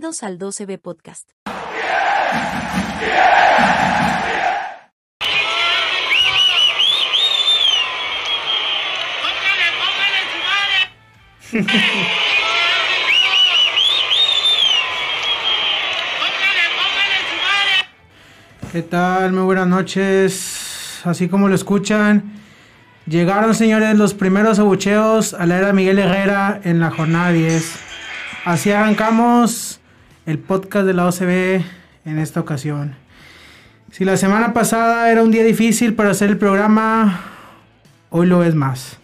Bienvenidos al 12B Podcast. ¿Qué tal? Muy buenas noches. Así como lo escuchan, llegaron, señores, los primeros abucheos a la era Miguel Herrera en la jornada 10. Así arrancamos el podcast de la OCB en esta ocasión. Si la semana pasada era un día difícil para hacer el programa, hoy lo es más.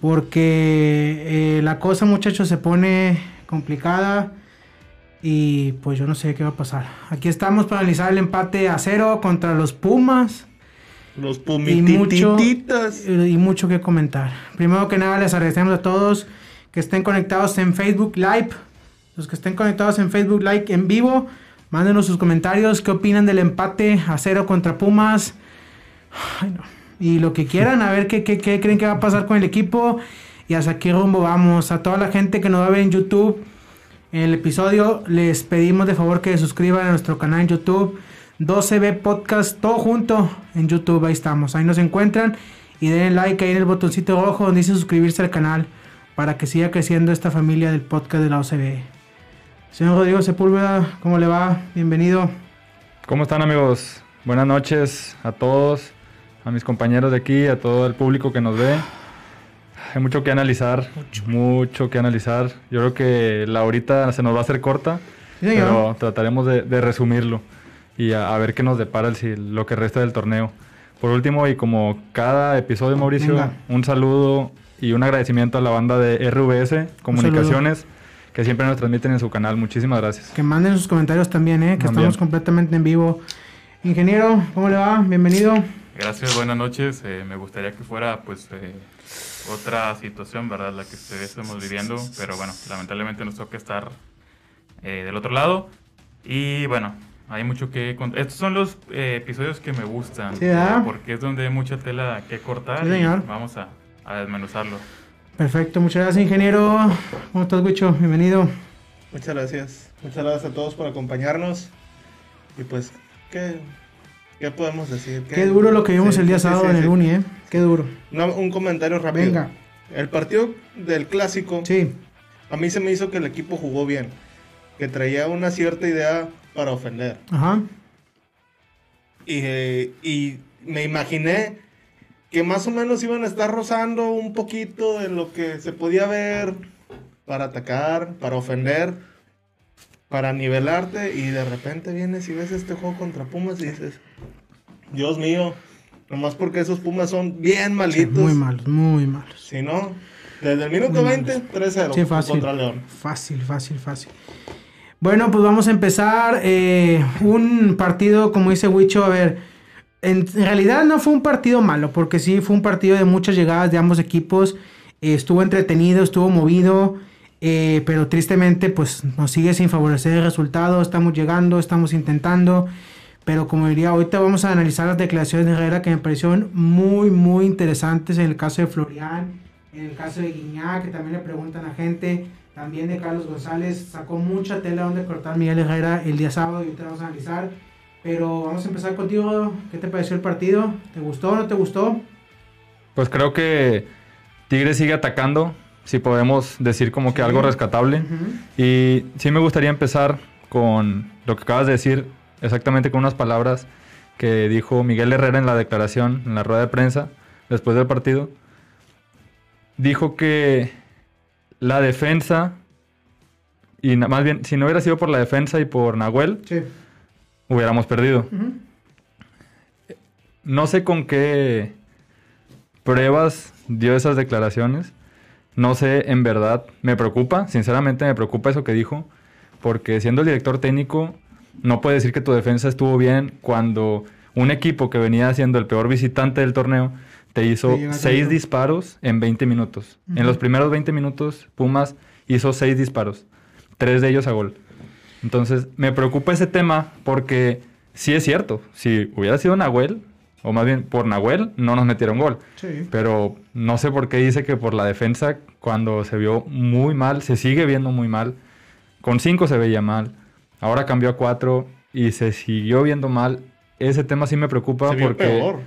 Porque eh, la cosa, muchachos, se pone complicada. Y pues yo no sé qué va a pasar. Aquí estamos para analizar el empate a cero contra los Pumas. Los Y mucho, pumitititas. y mucho que comentar. Primero que nada, les agradecemos a todos que estén conectados en Facebook Live. Los que estén conectados en Facebook Live en vivo, mándenos sus comentarios. ¿Qué opinan del empate a cero contra Pumas? Y lo que quieran, a ver qué, qué, qué creen que va a pasar con el equipo. Y hasta qué rumbo vamos. A toda la gente que nos va a ver en YouTube. El episodio les pedimos de favor que se suscriban a nuestro canal en YouTube. 12B Podcast, todo junto en YouTube, ahí estamos, ahí nos encuentran. Y den like ahí en el botoncito rojo donde dice suscribirse al canal para que siga creciendo esta familia del podcast de la OCB. Señor Rodrigo Sepúlveda, ¿cómo le va? Bienvenido. ¿Cómo están amigos? Buenas noches a todos, a mis compañeros de aquí, a todo el público que nos ve. Hay mucho que analizar, mucho, que analizar. Yo creo que la horita se nos va a hacer corta, Sí, pero trataremos de, de resumirlo y a, a ver qué nos depara el, lo que resta del torneo. Por último, y como cada episodio, Mauricio, Venga. un saludo y un agradecimiento a la banda de RVS Comunicaciones que siempre nos transmiten en su canal. Muchísimas gracias. Que manden sus comentarios también, ¿eh? que También. estamos completamente en vivo. Ingeniero, ¿cómo le va? Bienvenido. Gracias, buenas noches. Eh, me gustaría que fuera pues eh, otra situación, ¿verdad? La que estamos viviendo, pero bueno, lamentablemente nos toca estar eh, del otro lado. Y bueno, hay mucho que contar. Estos son los eh, episodios que me gustan, Sí, eh, porque es donde hay mucha tela que cortar Sí, y señor. vamos a, a desmenuzarlo. Perfecto, muchas gracias, ingeniero. ¿Cómo estás, Wicho? Bienvenido. Muchas gracias. Muchas gracias a todos por acompañarnos. Y pues, ¿qué, qué podemos decir? Qué duro lo que vimos Sí, el día sí, sábado sí, en el Uni, ¿eh? Qué duro. Un comentario rápido. Venga. El partido del clásico, Sí, a mí se me hizo que el equipo jugó bien. Que traía una cierta idea para ofender. ajá. Y, eh, y me imaginé que más o menos iban a estar rozando un poquito de lo que se podía ver para atacar, para ofender, para nivelarte. Y de repente vienes y ves este juego contra Pumas y dices, Dios mío, nomás porque esos Pumas son bien Sí, malitos. muy malos, muy malos. Si no, desde el minuto Muy 20, 3-0 Sí, fácil. contra León. Fácil, fácil, fácil. Bueno, pues vamos a empezar. eh, un partido, como dice Wicho, a ver, en realidad no fue un partido malo, porque sí fue un partido de muchas llegadas de ambos equipos. eh, estuvo entretenido, estuvo movido, eh, pero tristemente pues nos sigue sin favorecer el resultado. Estamos llegando, estamos intentando. Pero como diría, ahorita vamos a analizar las declaraciones de Herrera que me parecieron muy, muy interesantes en el caso de Florian, en el caso de Guiñac, que también le preguntan a gente, también de Carlos González, sacó mucha tela donde cortar Miguel Herrera el día sábado y ahorita vamos a analizar. Pero vamos a empezar contigo, ¿qué te pareció el partido? ¿Te gustó o no te gustó? Pues creo que Tigres sigue atacando, si podemos decir como que Sí. algo rescatable. Y sí me gustaría empezar con lo que acabas de decir, exactamente con unas palabras que dijo Miguel Herrera en la declaración, en la rueda de prensa, después del partido. Dijo que la defensa, y más bien, si no hubiera sido por la defensa y por Nahuel, Sí. Hubiéramos perdido. No sé con qué pruebas dio esas declaraciones. No sé, en verdad, me preocupa, sinceramente me preocupa eso que dijo, porque siendo el director técnico, no puede decir que tu defensa estuvo bien cuando un equipo que venía siendo el peor visitante del torneo te hizo Te seis disparos en 20 minutos. En los primeros 20 minutos, Pumas hizo seis disparos, tres de ellos a gol. Entonces, me preocupa ese tema porque sí es cierto, si hubiera sido Nahuel, o más bien por Nahuel, no nos metieron gol. Sí. Pero no sé por qué dice que por la defensa, cuando se vio muy mal, se sigue viendo muy mal. Con 5 se veía mal. Ahora cambió a 4 y se siguió viendo mal. Ese tema sí me preocupa Se vio porque... peor.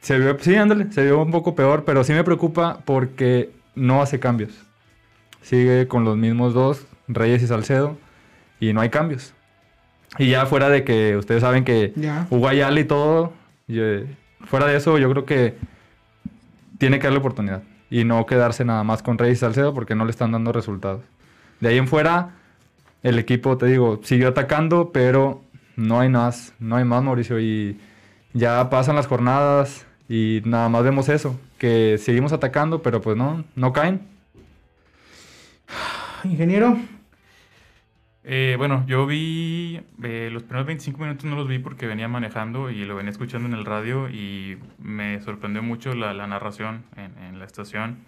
Se vio, sí, ándale, se vio un poco peor, pero sí me preocupa porque no hace cambios. Sigue con los mismos dos, Reyes y Salcedo, y no hay cambios. Y ya fuera de que ustedes saben que Ayala y todo, y, eh, fuera de eso yo creo que tiene que darle oportunidad. Y no quedarse nada más con Reyes y Salcedo porque no le están dando resultados. De ahí en fuera, el equipo, te digo, siguió atacando, pero no hay más, no hay más, Mauricio. Y ya pasan las jornadas y nada más vemos eso, que seguimos atacando, pero pues no, no caen. Ingeniero, Eh, bueno, yo vi eh, los primeros 25 minutos no los vi porque venía manejando y lo venía escuchando en el radio y me sorprendió mucho la, la narración en, en la estación.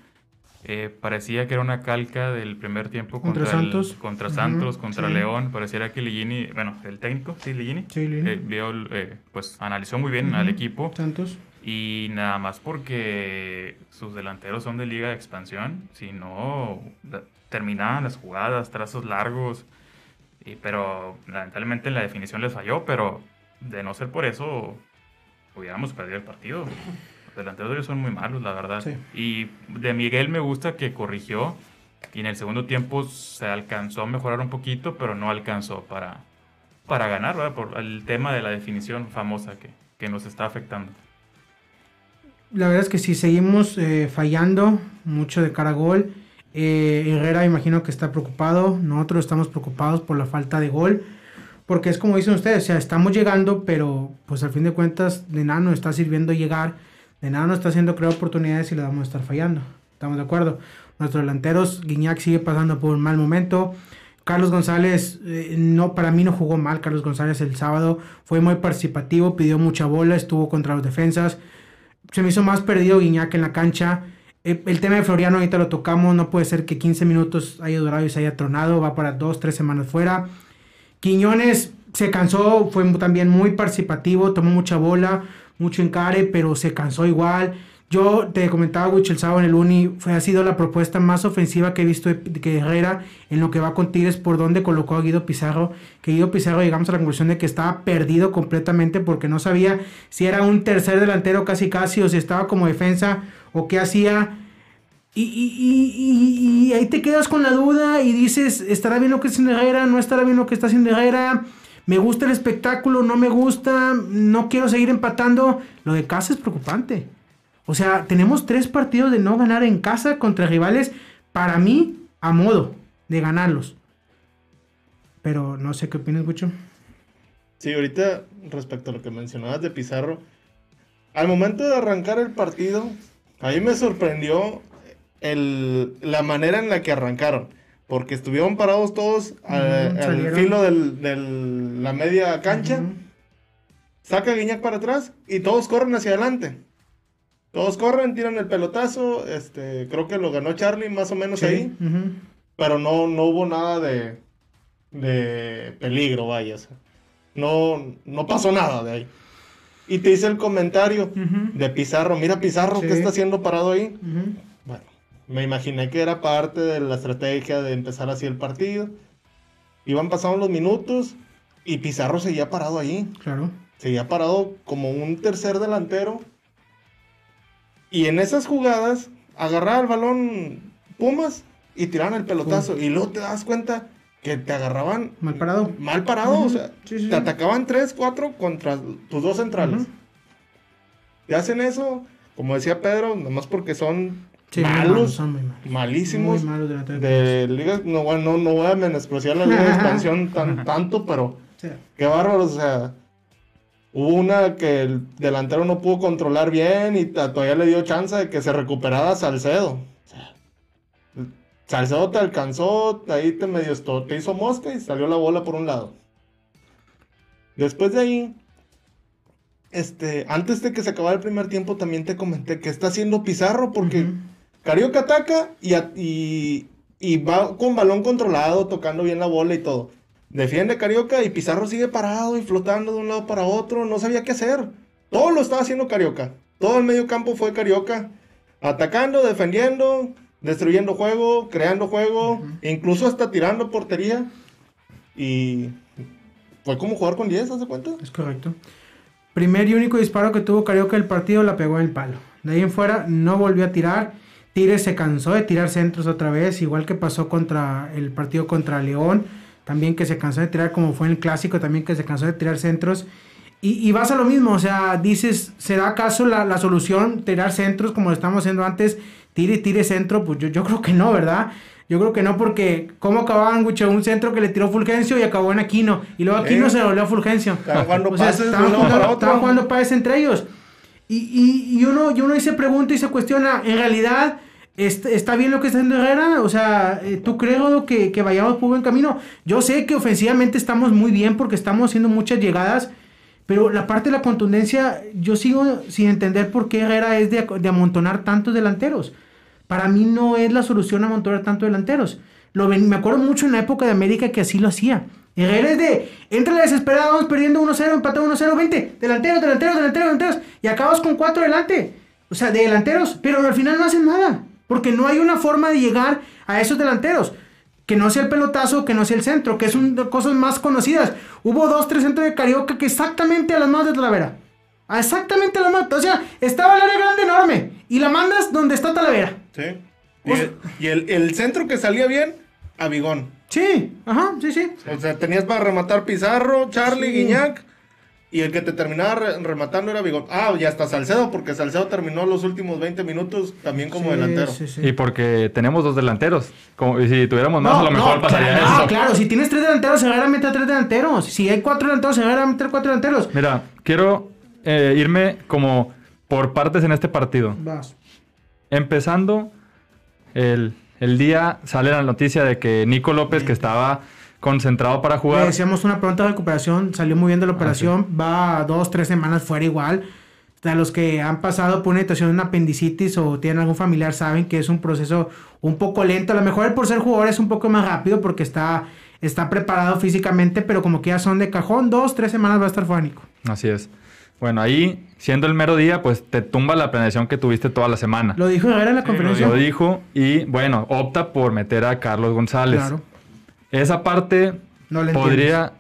Eh, parecía que era una calca del primer tiempo Contra contra, el- Santos. contra Santos, contra sí. León. Pareciera que Ligini, bueno, el técnico, sí, Ligini, Sí, Ligini. eh, vio, eh, pues analizó muy bien al equipo Santos. y nada más porque sus delanteros son de liga de expansión, si no terminaban las jugadas, trazos largos, y- pero lamentablemente la definición les falló, pero de no ser por eso hubiéramos perdido el partido. Los delanteros de ellos son muy malos, la verdad. Sí. Y de Miguel me gusta que corrigió y en el segundo tiempo se alcanzó a mejorar un poquito, pero no alcanzó para, para ganar, ¿verdad? Por el tema de la definición famosa que, que nos está afectando. La verdad es que si seguimos eh, fallando mucho de cara a gol, eh, Herrera imagino que está preocupado, nosotros estamos preocupados por la falta de gol, porque es como dicen ustedes, o sea, estamos llegando, pero pues al fin de cuentas de nada nos está sirviendo llegar, de nada nos está haciendo crear oportunidades y le vamos a estar fallando. ¿Estamos de acuerdo? Nuestros delanteros, Guiñac sigue pasando por un mal momento. Carlos González, eh, no, para mí no jugó mal. Carlos González el sábado fue muy participativo, pidió mucha bola, estuvo contra los defensas se me hizo más perdido Guiñac en la cancha. Eh, El tema de Floriano ahorita lo tocamos, no puede ser que 15 minutos haya durado y se haya tronado, va para dos, tres semanas fuera. Quiñones se cansó, fue también muy participativo, tomó mucha bola, mucho encare, pero se cansó igual. Yo te comentaba, Wich, el sábado en el Uni, fue, ha sido la propuesta más ofensiva que he visto de, que Herrera en lo que va con Tigres, por donde colocó a Guido Pizarro. Que Guido Pizarro llegamos a la conclusión de que estaba perdido completamente porque no sabía si era un tercer delantero casi casi o si estaba como defensa o qué hacía. Y, y- y- y- ahí te quedas con la duda y dices, ¿estará bien lo que está haciendo Herrera? ¿No estará bien lo que está haciendo Herrera? ¿Me gusta el espectáculo? ¿No me gusta? ¿No quiero seguir empatando? Lo de casa es preocupante. O sea, tenemos tres partidos de no ganar en casa contra rivales, para mí, a modo de ganarlos. Pero no sé qué opinas, Gucho. Sí, ahorita respecto a lo que mencionabas de Pizarro, al momento de arrancar el partido, a mí me sorprendió el- la manera en la que arrancaron, porque estuvieron parados todos al, filo de la media cancha, saca Guiñac para atrás y todos corren hacia adelante. Todos corren, tiran el pelotazo, este, creo que lo ganó Charlie más o menos Sí, ahí, pero no, no hubo nada de, de peligro, vaya. o sea, no, no pasó nada de ahí. Y te hice el comentario de Pizarro. Mira Pizarro, Sí. ¿qué está haciendo parado ahí? Bueno, me imaginé que era parte de la estrategia de empezar así el partido. Iban pasando los minutos y Pizarro seguía parado ahí. Claro. Seguía parado como un tercer delantero. Y en esas jugadas, agarraba el balón Pumas y tiraban el pelotazo. Y luego te das cuenta que te agarraban Mal parado. mal parado. O sea, Sí, sí, sí. te atacaban 3, 4 contra tus dos centrales. Ujú. Te hacen eso, como decía Pedro, nomás porque son Sí, malos, son muy malos. malísimos. Muy malos de ligas, no, bueno, no, no voy a menospreciar la liga de expansión tan, tanto, pero Sí. qué bárbaro, o sea, hubo una que el delantero no pudo controlar bien y todavía le dio chance de que se recuperara Salcedo. Salcedo te alcanzó, ahí te medio te hizo mosca y salió la bola por un lado. Después de ahí, este, antes de que se acabara el primer tiempo, también te comenté que está haciendo Pizarro porque Ujú. Carioca ataca y, y, y va con balón controlado, tocando bien la bola y todo. Defiende Carioca y Pizarro sigue parado y flotando de un lado para otro, no sabía qué hacer. Todo lo estaba haciendo Carioca. Todo el medio campo fue Carioca. Atacando, defendiendo, destruyendo juego, creando juego, incluso hasta tirando portería. Y fue como jugar con 10, ¿hace cuenta? Es correcto. Primer y único disparo que tuvo Carioca del partido la pegó en el palo. De ahí en fuera no volvió a tirar. Tigres se cansó de tirar centros otra vez, igual que pasó contra el partido contra León. También que se cansó de tirar, como fue en el clásico, también que se cansó de tirar centros. Y, y vas a lo mismo, o sea, dices, ¿será acaso la, la solución tirar centros como lo estamos haciendo antes? Tire, tire centro, pues yo, yo creo que no, ¿verdad? Yo creo que no, porque ¿cómo acababan, Gucho? Un centro que le tiró Fulgencio y acabó en Aquino. Y luego Aquino Eh. se volvió a Fulgencio. Estaban jugando O sea, pases estaban jugando, estaban jugando pases entre ellos. Y, y, y uno, y uno se pregunta y se cuestiona, ¿en realidad está bien lo que está haciendo Herrera? O sea, eh, ¿tú crees que, vayamos por buen camino? Yo sé que ofensivamente estamos muy bien porque estamos haciendo muchas llegadas, pero la parte de la contundencia, yo sigo sin entender por qué Herrera es de, amontonar tantos delanteros. Para mí no es la solución amontonar tantos delanteros. Lo me acuerdo mucho en la época de América que así lo hacía. Herrera es de, entra la desesperada, vamos perdiendo 1-0, empatado 1-0, 20, delanteros, delanteros, delanteros, delanteros, y acabas con cuatro delante. O sea, de delanteros, pero al final no hacen nada, porque no hay una forma de llegar a esos delanteros. Que no sea el pelotazo, que no sea el centro, que es una de cosas más conocidas. Hubo dos, tres centros de Carioca que exactamente a las manos de Talavera. Exactamente a las manos. O sea, estaba el área grande enorme. Y la mandas donde está Talavera. Sí. Y, el, y el- el centro que salía bien, Abigón. Sí, ajá, sí, sí. O sea, tenías para rematar Pizarro, Charlie, Sí. Guiñac. Y el que te terminaba re- rematando era Bigón. Ah, y hasta Salcedo, porque Salcedo terminó los últimos 20 minutos también como Sí, delantero. sí, sí. Y porque tenemos dos delanteros. Como, y si tuviéramos más, No, a lo mejor no, pasaría claro, eso. claro, si tienes tres delanteros, se van a meter tres delanteros. Si hay cuatro delanteros, se van a meter cuatro delanteros. Mira, quiero eh, irme como por partes en este partido. Vas. Empezando, el, el día sale la noticia de que Nico López, que estaba concentrado para Le jugar, decíamos una pronta recuperación, salió muy bien de la operación, va dos, tres semanas fuera igual. Sea, los que han pasado por una situación de una apendicitis o tienen algún familiar saben que es un proceso un poco lento. A lo mejor por ser jugador es un poco más rápido porque está, está preparado físicamente, pero como que ya son de cajón, dos, tres semanas va a estar fuera Nico. así es. Bueno, ahí, siendo el mero día, pues te tumba la planeación que tuviste toda la semana. Lo dijo Herrera en la Sí, conferencia. Lo dijo y bueno, opta por meter a Carlos González. Claro. Esa parte No le podría.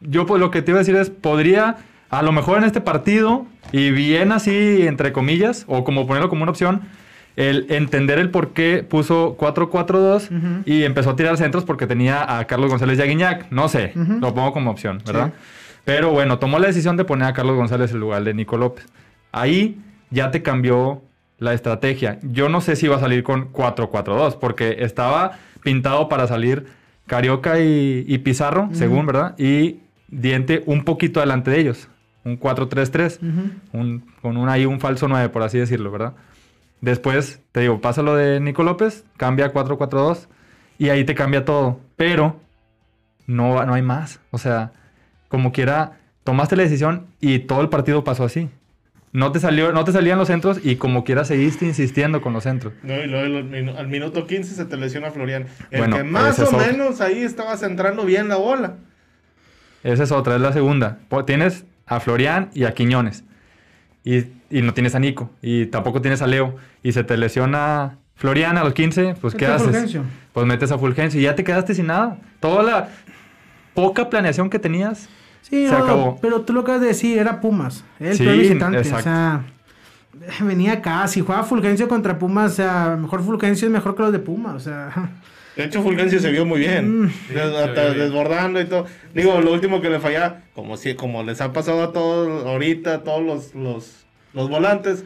Yo pues lo que te iba a decir es, podría, a lo mejor en este partido, y bien así, entre comillas, o como ponerlo como una opción, el entender el por qué puso 4-4-2 Ujú. y empezó a tirar centros porque tenía a Carlos González y a Guiñac. No sé, lo pongo como opción, ¿verdad? Pero bueno, tomó la decisión de poner a Carlos González en lugar de Nico López. Ahí ya te cambió la estrategia. Yo no sé si iba a salir con 4-4-2 porque estaba pintado para salir Carioca y, y Pizarro, según, ¿verdad? Y Diente un poquito adelante de ellos. Un 4-3-3. Ujú. un- con un, ahí un falso 9, por así decirlo, ¿verdad? Después, te digo, pasa lo de Nico López, cambia a 4-4-2 y ahí te cambia todo. Pero no, no hay más. O sea, como quiera, tomaste la decisión y todo el partido pasó así. No te, salió, no te salían los centros y como quiera seguiste insistiendo con los centros. No, y luego al minu- al minuto 15 se te lesiona Florian. El Bueno, que más o otro. menos ahí estaba centrando bien la bola. Esa es otra, es la segunda. Tienes a Florian y a Quiñones. Y, y no tienes a Nico. Y tampoco tienes a Leo. Y se te lesiona Florian a los 15, pues ¿qué haces? Fulgencio. Pues metes a Fulgencio y ya te quedaste sin nada. Toda la poca planeación que tenías. Sí, Se no, acabó. pero tú lo que acabas de decir era Pumas. El Sí, peor visitante. exacto. O sea, venía acá. Si juega Fulgencio contra Pumas, o sea, mejor Fulgencio es mejor que los de Pumas. O sea, De hecho, Fulgencio se vio muy bien. Mm. Sí, se hasta bien. desbordando y todo. Digo, lo último que le falla, como si, como les ha pasado a todos ahorita, a todos los, los, los volantes,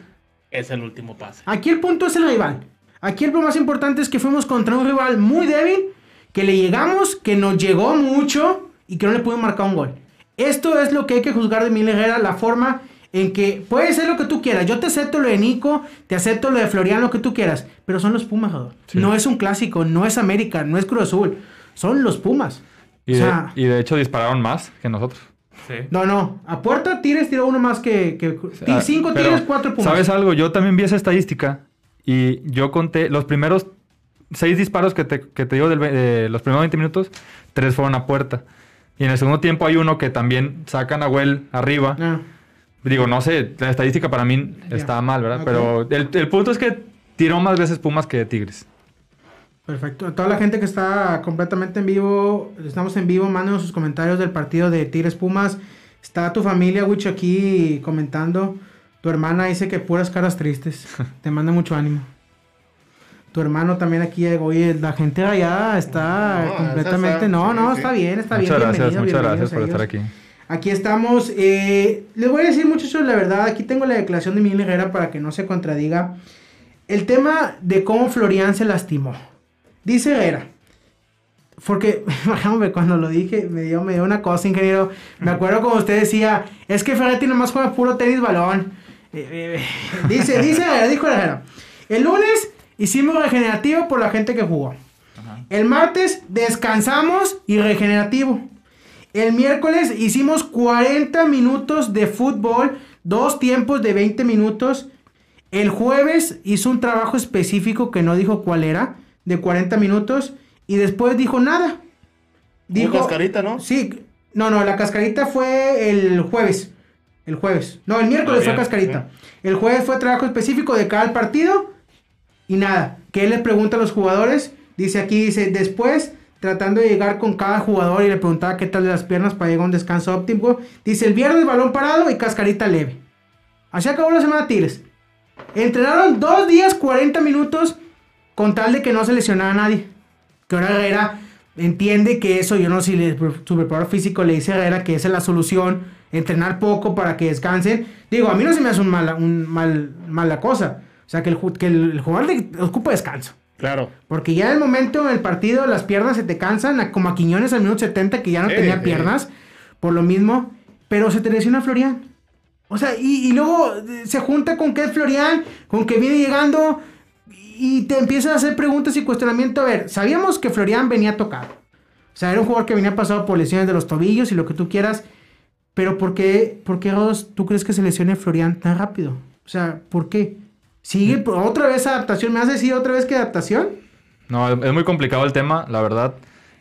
es el último pase. aquí el punto es el rival. Aquí el punto más importante es que fuimos contra un rival muy débil, que le llegamos, que nos llegó mucho y que no le pudimos marcar un gol. Esto es lo que hay que juzgar de Miguel Herrera, la forma en que puede ser lo que tú quieras. Yo te acepto lo de Nico, te acepto lo de Florian, lo que tú quieras, pero son los Pumas, Jador. No es un clásico, no es América, no es Cruz Azul, son los Pumas. Y, o de, sea, y de hecho dispararon más que nosotros. Sí. no, no, a puerta tires tiró uno más que, que Ah, cinco pero, tires, cuatro Pumas. ¿Sabes algo? Yo también vi esa estadística y yo conté los primeros seis disparos que te, que te digo del ve- de los primeros 20 minutos, tres fueron a puerta. Y en el segundo tiempo hay uno que también sacan a Well arriba. Ah, Digo, no sé, la estadística para mí Ya. está mal, ¿verdad? Pero el, el punto es que tiró más veces Pumas que Tigres. Perfecto. A toda la gente que está completamente en vivo, estamos en vivo, mándenos sus comentarios del partido de Tigres Pumas. Está tu familia, Wicho, aquí comentando. Tu hermana dice que puras caras tristes. Te manda mucho ánimo. Tu hermano también aquí, oye, la gente allá está No, completamente... está- no, no, sí, está bien, está Muchas bien. gracias, bienvenido, muchas gracias por estar aquí. Aquí estamos. eh, les voy a decir, muchachos, la verdad. Aquí tengo la declaración de Miguel Herrera para que no se contradiga. El tema de cómo Florian se lastimó. Dice Herrera. Porque, hombre, cuando lo dije, me dio, me dio una cosa, ingeniero. Me acuerdo como usted decía, es que Ferretti nomás juega puro tenis balón. Eh, eh, dice, dice Herrera, dijo Herrera. El lunes hicimos regenerativo por la gente que jugó. Ajá. El martes descansamos y regenerativo. El miércoles hicimos 40 minutos de fútbol, dos tiempos de 20 minutos. El jueves hizo un trabajo específico que no dijo cuál era, de 40 minutos. Y después dijo nada. Dijo cascarita, ¿no? Sí, no, no, la cascarita fue el jueves. El jueves. No, el miércoles Ah, fue bien, cascarita. El jueves fue trabajo específico de cada partido. Y nada, que él le pregunta a los jugadores. Dice aquí, dice, después, tratando de llegar con cada jugador y le preguntaba qué tal de las piernas para llegar a un descanso óptimo. Dice, el viernes balón parado y cascarita leve. Así acabó la semana Tigres. Entrenaron dos días, 40 minutos, con tal de que no se lesionara a nadie. Que ahora Herrera entiende que eso, yo no sé si su preparador físico le dice a Herrera que esa es la solución, entrenar poco para que descansen. Digo, a mí no se me hace un un mal, mala cosa. O sea, que el, que el, jugador ocupa descanso. Claro. Porque ya en el momento en el partido las piernas se te cansan, como a Quiñones al minuto 70 que ya no Sí, tenía sí. piernas, por lo mismo, pero se te lesiona Florian. O sea, y, y luego eh, se junta con que es Florian, con que viene llegando y te empiezan a hacer preguntas y cuestionamiento. A ver, sabíamos que Florian venía tocado. O sea, era un jugador que venía pasado por lesiones de los tobillos y lo que tú quieras. Pero ¿por qué, por qué Rodos, tú crees que se lesione Florian tan rápido? O sea, ¿por qué? ¿Sigue otra vez adaptación? ¿Me vas a decir otra vez que adaptación? No, es muy complicado el tema, la verdad.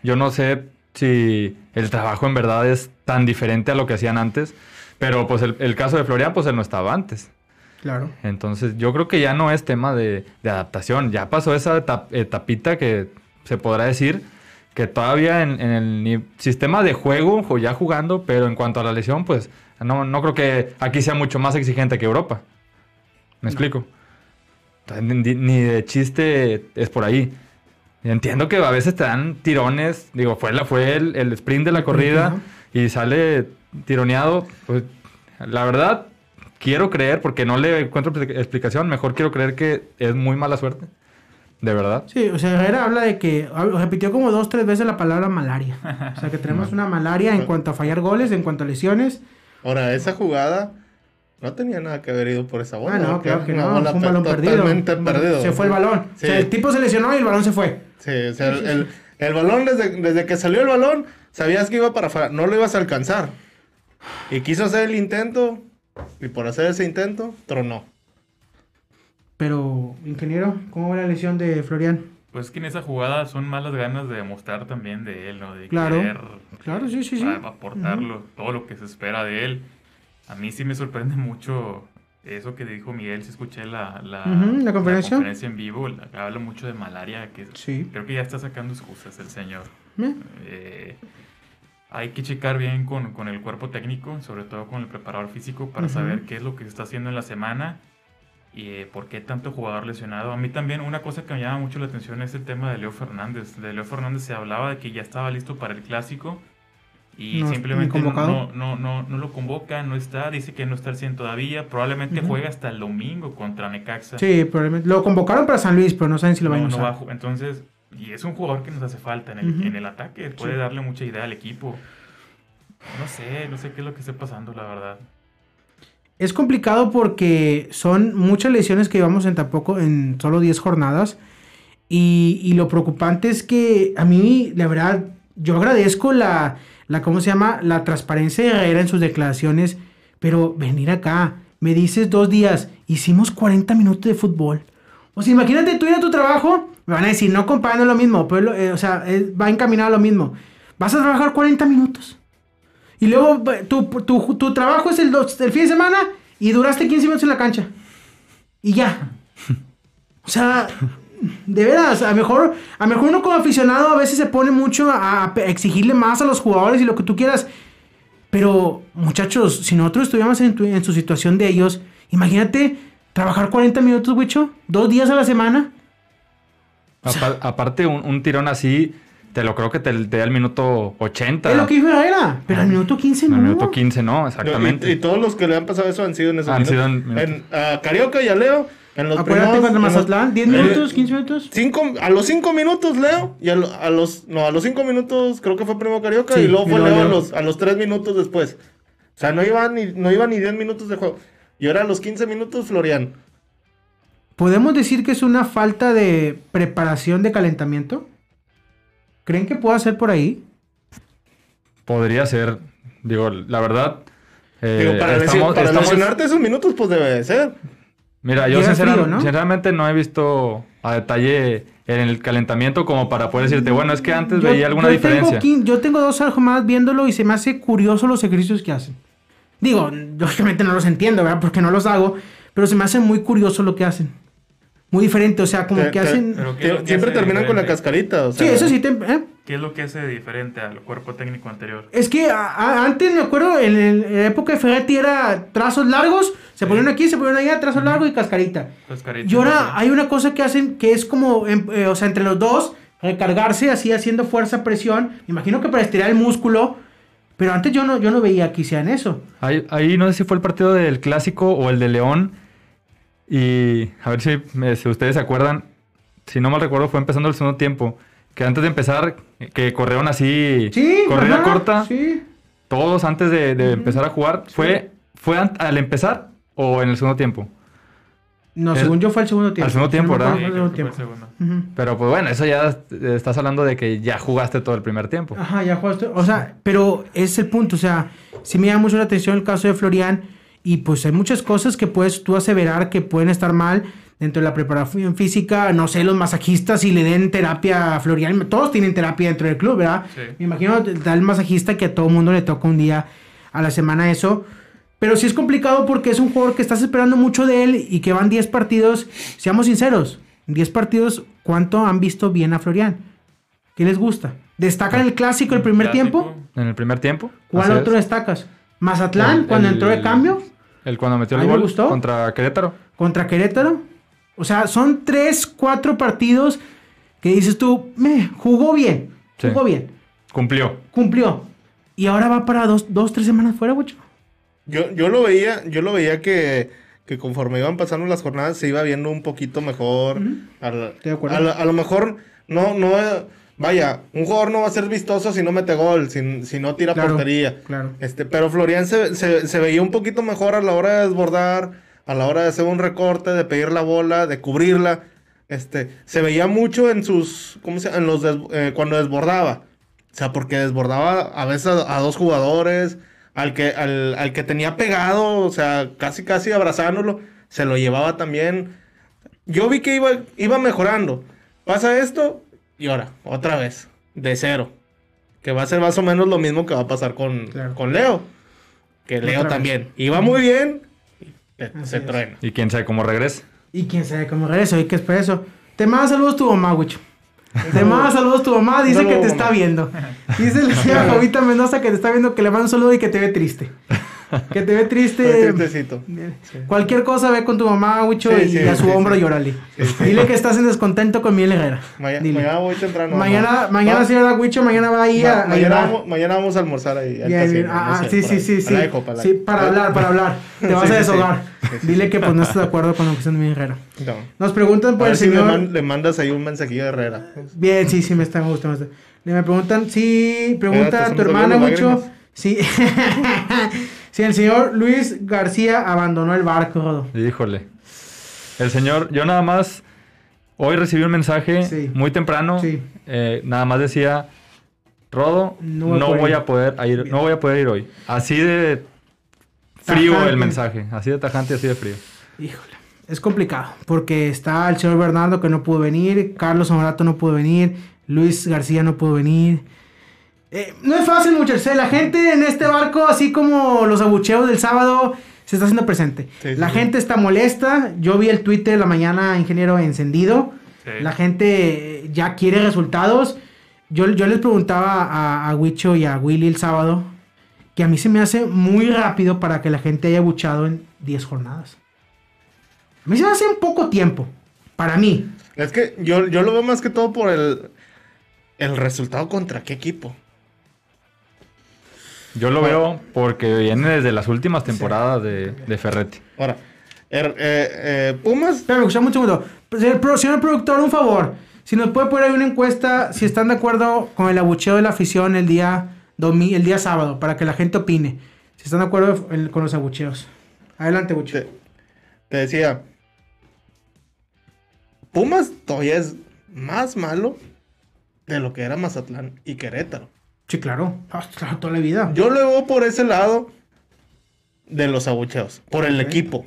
Yo no sé si el trabajo en verdad es tan diferente a lo que hacían antes, pero pues el, el caso de Florian, pues él no estaba antes. Claro. Entonces yo creo que ya no es tema de, de adaptación, ya pasó esa etap- etapita que se podrá decir que todavía en, en el sistema de juego, o ya jugando, pero en cuanto a la lesión, pues no, no creo que aquí sea mucho más exigente que Europa. ¿Me explico? Ni, de chiste es por ahí. Entiendo que a veces te dan tirones, digo, fue, la, fue el, el sprint de la corrida y sale tironeado. Pues la verdad, quiero creer, porque no le encuentro expli- explicación, mejor quiero creer que es muy mala suerte. De verdad. Sí, o sea, Herrera habla de que repitió como dos, tres veces la palabra malaria. O sea, que tenemos una malaria en cuanto a fallar goles, en cuanto a lesiones. Ahora, esa jugada no tenía nada que haber ido por esa bola. Ah, no, claro que no, bola fue un balón perdido. Perdido. Se fue el balón. Sí. O sea, el tipo se lesionó y el balón se fue. Sí, o sea, el, el- el balón, desde, desde que salió el balón, sabías que iba para afuera, no lo ibas a alcanzar. Y quiso hacer el intento, y por hacer ese intento, tronó. Pero, ingeniero, ¿cómo va la lesión de Florian? Pues que en esa jugada son malas ganas de demostrar también de él, ¿no? De Claro. querer Claro, sí, sí, sí. aportarlo, todo lo que se espera de él. A mí sí me sorprende mucho eso que dijo Miguel, si escuché la, la, Ujú, ¿la conferencia? en vivo, la- habla mucho de malaria, que Sí. creo que ya está sacando excusas el señor. ¿Eh? Eh, hay que checar bien con, con el cuerpo técnico, sobre todo con el preparador físico, para saber qué es lo que se está haciendo en la semana y eh, por qué tanto jugador lesionado. A mí también una cosa que me llama mucho la atención es el tema de Leo Fernández. De Leo Fernández se hablaba de que ya estaba listo para el clásico y No, simplemente no, no, no, no, lo convoca, no está, dice que no está al 100 todavía, probablemente Ujú. juega hasta el domingo contra Necaxa. Sí, probablemente. Lo convocaron para San Luis, pero no saben si lo van a usar. va entonces, y es un jugador que nos hace falta en el, Ujú. en el ataque, puede Sí. darle mucha idea al equipo. No sé, no sé qué es lo que esté pasando, la verdad. Es complicado porque son muchas lesiones que llevamos en tampoco en solo 10 jornadas. Y, y lo preocupante es que a mí, la verdad, yo agradezco la, la, ¿cómo se llama? La transparencia de en sus declaraciones. Pero venir acá, me dices dos días, hicimos 40 minutos de fútbol. O sea, imagínate tú ir a tu trabajo, me van a decir, no compadre, no es lo mismo, pero, eh, o sea, eh, va encaminado a lo mismo. Vas a trabajar 40 minutos. Y luego va- tu, tu, tu trabajo es el fin de semana y duraste 15 minutos en la cancha. Y ya. O sea, de veras, a lo mejor, a lo mejor uno como aficionado a veces se pone mucho a, exigirle más a los jugadores y lo que tú quieras. Pero, muchachos, si nosotros estuviéramos en, tu- en su situación de ellos, imagínate trabajar 40 minutos, Wicho, dos días a la semana. Apa- aparte, un, un tirón así, te lo creo que te, te da el minuto 80. Es lo que dijo Herrera, pero al minuto 15 En no. el minuto 15, ¿no? Exactamente. Y, y todos los que le han pasado eso han sido en esos Han minutos. sido en minutos. En, a Carioca y a Leo, en los Acuérdate primeros- Mazatlán, 10 eh, minutos, 15 minutos. Cinco, a los 5 minutos Leo y a, lo- a los no a los 5 minutos creo que fue primero Carioca Sí, y luego y fue luego Leo a los a los 3 minutos después. O sea, no iba ni no iba ni 10 minutos de juego. Y ahora a los 15 minutos Florian. ¿Podemos decir que es una falta de preparación de calentamiento? ¿Creen que pueda ser por ahí? Podría ser, digo, la verdad. eh, Digo, para estamos- lesionarte esos minutos pues debe de ser. Mira, yo sinceramente no he visto a detalle en el calentamiento como para poder decirte, bueno, es que antes Yo- veía alguna yo diferencia. yo tengo dos más viéndolo y se me hace curioso los ejercicios que hacen. Digo, lógicamente no los entiendo, ¿verdad? Porque no los hago, pero se me hace muy curioso lo que hacen. Muy diferente, o sea, como Te- que te- hacen... Pero ¿qué es lo que siempre hace terminan con la cascarita, o Sí, sea, eso sí te... ¿eh? ¿Qué es lo que hace diferente al cuerpo técnico anterior? Es que a- a- antes me acuerdo, en, el- en la época de Ferretti era trazos largos, se ponían aquí, se ponían allá, trazos largos y cascarita. Cascarita, Y ahora sí. hay una cosa que hacen que es como, em, eh, o sea, entre los dos, recargarse así haciendo fuerza, presión. Me imagino que para estirar el músculo. Pero antes yo no, yo no veía que hicieran eso. Ahí, ahí no sé si fue el partido del Clásico o el de León. Y a ver si, me- si ustedes se acuerdan. Si no mal recuerdo, fue empezando el segundo tiempo. Que antes de empezar, que corrieron así, Sí, corrida ajá, corta, Sí. todos antes de, de empezar a jugar. ¿Fue, fue an- al empezar o en el segundo tiempo? No, El- según yo fue el segundo tiempo. al segundo tiempo, ¿verdad? Sí, segundo tiempo. Pero pues bueno, eso ya estás hablando de que ya jugaste todo el primer tiempo. Ajá, ya jugaste. O sea, pero es el punto. O sea, sí me llama mucho la atención el caso de Florian. Y pues hay muchas cosas que puedes tú aseverar que pueden estar mal dentro de la preparación física. No sé, los masajistas si le den terapia a Florian. Todos tienen terapia dentro del club, ¿verdad? Sí. Me imagino tal masajista que a todo mundo le toca un día a la semana eso. Pero sí es complicado porque es un jugador que estás esperando mucho de él y que van 10 partidos. Seamos sinceros, 10 partidos, ¿cuánto han visto bien a Florian? ¿Qué les gusta? ¿Destacan el clásico el primer Clásico. tiempo? En el primer tiempo. ¿Cuál así otro es. destacas? ¿Mazatlán El- cuando el- entró de cambio? El cuando metió el me gol gustó. contra Querétaro. ¿Contra Querétaro? O sea, son 3, 4 partidos que dices tú, "Meh, jugó bien, Sí. jugó bien, Cumplió. cumplió. Y ahora va para dos, dos tres semanas fuera, mucho. Yo, yo lo veía, yo lo veía que, que conforme iban pasando las jornadas se iba viendo un poquito mejor. Al- Estoy de acuerdo. a, lo- a lo mejor no, no, vaya, un jugador no va a ser vistoso si no mete gol, si, si no tira Claro, portería. claro. Este, pero Florian se, se, se veía un poquito mejor a la hora de desbordar, a la hora de hacer un recorte, de pedir la bola, de cubrirla. Este, se veía mucho en sus, ¿cómo se? En los des- eh, cuando desbordaba. O sea, porque desbordaba a veces a, a dos jugadores, al que, al, al que tenía pegado, o sea, casi casi abrazándolo, se lo llevaba también. Yo vi que iba, iba mejorando. Pasa esto y ahora, otra vez, de cero. Que va a ser más o menos lo mismo que va a pasar con, Claro. con Leo. Que Leo Otra vez. también. Iba muy bien, y se, es. truena. Y quién sabe cómo regrese. Y quién sabe cómo regresa, hay que esperar eso. Te manda saludos tu mamá, Wicho. Te manda saludos tu mamá, dice que te mamá. está viendo. Dice la señora Jovita Mendoza que te está viendo, que le manda un saludo y que te ve triste. Que te ve triste. tristecito. Cualquier cosa ve con tu mamá, Sí, y sí, a su sí, hombro sí. llórale. Dile que estás en descontento con Miguel Herrera. Mañana, voy temprano. mañana, mañana, Va- señora Wicho, mañana va ahí ma- a, a mañana, vamos, mañana vamos a almorzar ahí. al Bien, casino, bien. no Ah, sé, sí, sí, ahí. sí, sí. Para la la Sí, para hablar, para hablar. Te vas Sí, a sí, deshogar. sí. Sí, sí. Dile que pues no estás de acuerdo con que está en Miguel Herrera. No. Nos preguntan A por el si le, señor. man- le mandas ahí un mensajillo de Herrera. Bien, sí, sí, me está, me gusta, me gusta. Le me preguntan, sí, pregunta a tu hermana lágrimas. Sí. sí, el señor Luis García abandonó el barco. Híjole. El señor, yo nada más, hoy recibí un mensaje Sí. muy temprano. Sí. eh, nada más decía, Rodo, No no, voy a voy ir". a poder ir, no voy a poder ir hoy. Así de frío Tajante. el mensaje, así de tajante, así de frío. Híjole. Es complicado, porque está el señor Bernardo que no pudo venir, Carlos Honorato no pudo venir, Luis García no pudo venir. Eh, no es fácil, muchachos. eh, La gente en este barco, así como los abucheos del sábado, se está haciendo presente. Sí, la sí. gente está molesta. Yo vi el Twitter de la mañana, ingeniero, encendido. Sí. La gente eh, ya quiere resultados. Yo, yo les preguntaba a, a Wicho y a Willy el sábado que a mí se me hace muy rápido para que la gente haya buchado en 10 jornadas. A mí se me hace un poco tiempo. Para mí. Es que yo, yo lo veo más que todo por el, el resultado contra qué equipo. Yo lo veo porque viene desde las últimas temporadas de, de Ferretti. Ahora, er- eh, eh, Pumas, Espérame, escuchame un segundo. Señor, pro- señor productor, un favor. Si nos puede poner ahí una encuesta, si están de acuerdo con el abucheo de la afición el día, domi- el día sábado, para que la gente opine. Si están de acuerdo el- con los abucheos. Adelante, Bucho. te, te decía, Pumas todavía es más malo de lo que era Mazatlán y Querétaro. Sí, claro. Ah, claro, toda la vida. Yo lo veo por ese lado de los abucheos, por el equipo.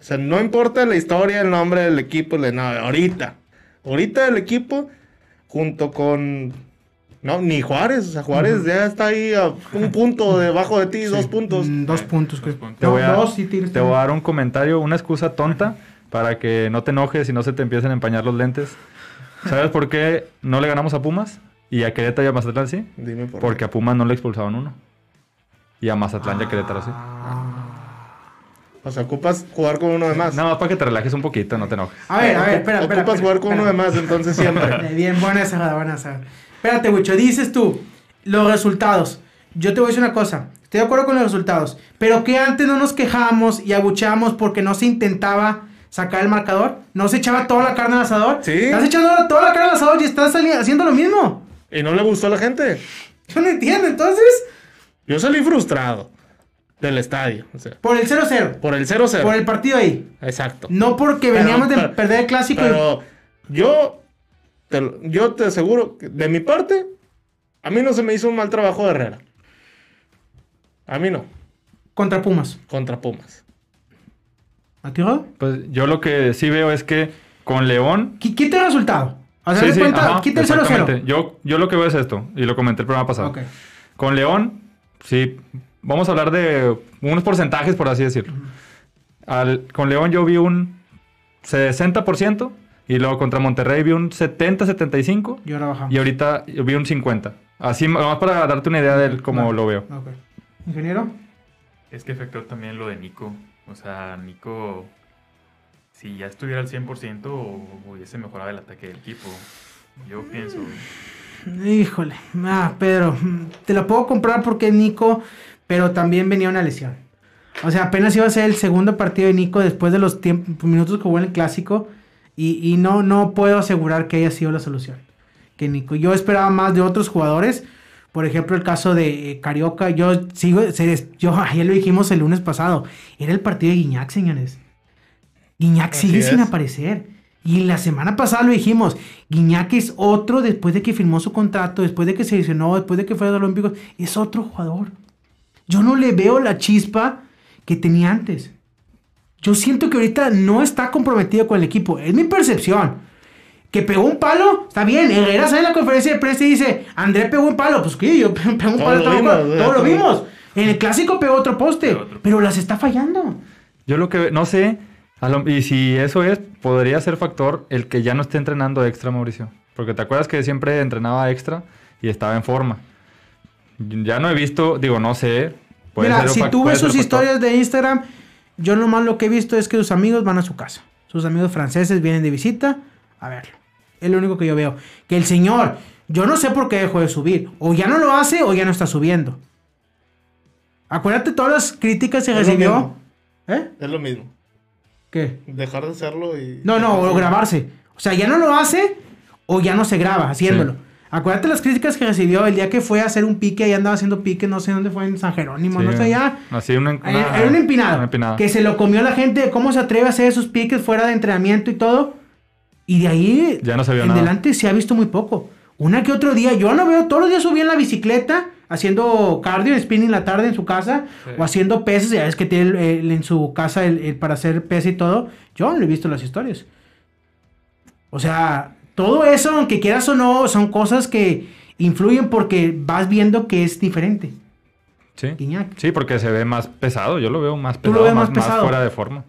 O sea, no importa la historia, el nombre del equipo, le- no, ahorita. Ahorita el equipo, junto con. No, ni Juárez. O sea, Juárez ya está ahí a un punto debajo de ti, dos puntos. Mm, dos puntos. dos creo. puntos. Te No, voy, a, dos, sí, tienes te voy a dar un comentario, una excusa tonta para que no te enojes y no se te empiecen a empañar los lentes. ¿Sabes por qué no le ganamos a Pumas? Y a Querétaro y a Mazatlán sí. Dime por Porque qué. a Pumas no le expulsaban uno. Y a Mazatlán y a Querétaro sí. O sea, ocupas jugar con uno de más. Nada más para que te relajes un poquito, no te enojes. A ver, a ver, espera, espera. Ocupas espera, jugar con espera. uno de más, entonces siempre. Bien, buena esa, buena esa. Espérate, Wicho, dices tú, los resultados. Yo te voy a decir una cosa, estoy de acuerdo con los resultados, pero que antes no nos quejamos y abucheamos porque no se intentaba sacar el marcador, no se echaba toda la carne al asador. Sí. Estás echando toda la carne al asador y estás haciendo lo mismo. Y no le gustó a la gente. Yo no entiendo, entonces, Yo salí frustrado del estadio. O sea, por el 0-0, por el 0-0. por el partido ahí. Exacto. No porque Pero- veníamos de pero- perder el clásico y- Pero yo te, lo- yo te aseguro que de mi parte, a mí no se me hizo un mal trabajo de Herrera. A mí no, contra Pumas. contra Pumas. ¿A ti? Pues yo lo que sí veo es que con León. Qui- Quita el resultado. O sea, Sí, sí, cuenta, ajá, quita el 0-0. exactamente. Yo, yo lo que veo es esto, y lo comenté el programa pasado. Con León, sí, vamos a hablar de unos porcentajes, por así decirlo. Al- con León yo vi un 60% y luego contra Monterrey vi un 70-75 Y ahora bajamos. y ahorita yo vi un 50. Así, más para darte una idea de cómo Vale. lo veo. Ingeniero. Es que afectó también lo de Nico. O sea, Nico, si ya estuviera al 100%, hubiese mejorado el ataque del equipo. Yo pienso. Híjole, ah, Pedro, mm, te la puedo comprar porque es Nico, pero también venía una lesión. O sea, apenas iba a ser el segundo partido de Nico después de los minutos que jugó en el clásico y, y no, no puedo asegurar que haya sido la solución. Que Nico, yo esperaba más de otros jugadores, por ejemplo el caso de eh, Carioca, yo sigo, se des- yo ayer lo dijimos el lunes pasado, era el partido de Guiñac, señores. Guiñac Así sigue sin es. aparecer. Y la semana pasada lo dijimos, Guiñac es otro después de que firmó su contrato, después de que se lesionó, después de que fue a los Olímpicos, es otro jugador. Yo no le veo la chispa que tenía antes. Yo siento que ahorita no está comprometido con el equipo. Es mi percepción. Que pegó un palo, está bien. Herrera sale en la conferencia de prensa y dice, André pegó un palo. Pues que yo pegó un Todos palo, lo estamos de vimos, acuerdo. o sea, todos lo todos- vimos. En el clásico pegó otro poste, Pegó otro pero las está fallando. Yo lo que no sé, lo- y si eso es, podría ser factor el que ya no esté entrenando extra, Mauricio. Porque te acuerdas que siempre entrenaba extra y estaba en forma. Ya no he visto, digo, no sé. puede Mira, ser si tú ves sus historias de Instagram, yo nomás lo que he visto es que sus amigos van a su casa. Sus amigos franceses vienen de visita a verlo. Es lo único que yo veo. Que el señor, yo no sé por qué dejó de subir. O ya no lo hace o ya no está subiendo. Acuérdate todas las críticas que Es lo recibió. mismo. ¿Eh? Es lo mismo. ¿Qué? Dejar de hacerlo y. No, no, o grabarse. O sea, ya no lo hace o ya no se graba haciéndolo. Sí. Acuérdate las críticas que recibió el día que fue a hacer un pique, ahí andaba haciendo pique, no sé dónde fue, en San Jerónimo, Sí, no sé ya. Así una, Era era un empinado. una empinada. Que se lo comió la gente. ¿Cómo se atreve a hacer esos piques fuera de entrenamiento y todo? Y de ahí Ya no se vio en nada. adelante se ha visto muy poco. Una que otro día. Yo no veo todos los días subí en la bicicleta haciendo cardio, spinning la tarde en su casa Sí. o haciendo pesas. Ya es que tiene el- el- en su casa el, el para hacer pesa y todo. Yo no le he visto las historias. O sea, todo eso, aunque quieras o no, son cosas que influyen porque vas viendo que es diferente. Sí. Guiñac. Sí, porque se ve más pesado. Yo lo veo más Tú lo pesado, ves más, más más pesado. fuera de forma.